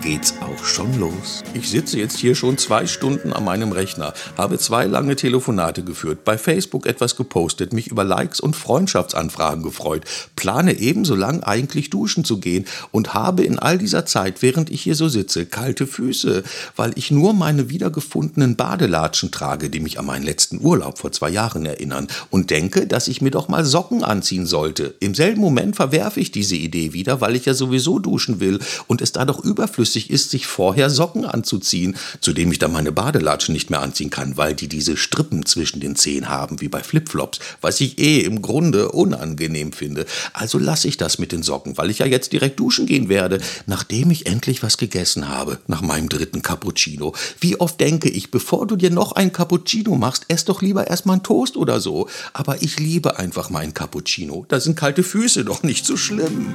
geht's auch schon los. Ich sitze jetzt hier schon zwei Stunden an meinem Rechner, habe zwei lange Telefonate geführt, bei Facebook etwas gepostet, mich über Likes und Freundschaftsanfragen gefreut, plane ebenso lang eigentlich duschen zu gehen und habe in all dieser Zeit, während ich hier so sitze, kalte Füße, weil ich nur meine wiedergefundenen Badelatschen trage, die mich an meinen letzten Urlaub vor zwei Jahren erinnern und denke, dass ich mir doch mal Socken anziehen sollte. Im selben Moment verwerfe ich diese Idee wieder, weil ich ja sowieso duschen will und es da doch überflüssig ist, sich vorher Socken anzuziehen, zudem ich dann meine Badelatschen nicht mehr anziehen kann, weil die diese Strippen zwischen den Zehen haben, wie bei Flipflops, was ich eh im Grunde unangenehm finde. Also lasse ich das mit den Socken, weil ich ja jetzt direkt duschen gehen werde, nachdem ich endlich was gegessen habe, nach meinem dritten Cappuccino. Wie oft denke ich, bevor du dir noch ein Cappuccino machst, ess doch lieber erstmal einen Toast oder so. Aber ich liebe einfach meinen Cappuccino. Da sind kalte Füße doch nicht so schlimm.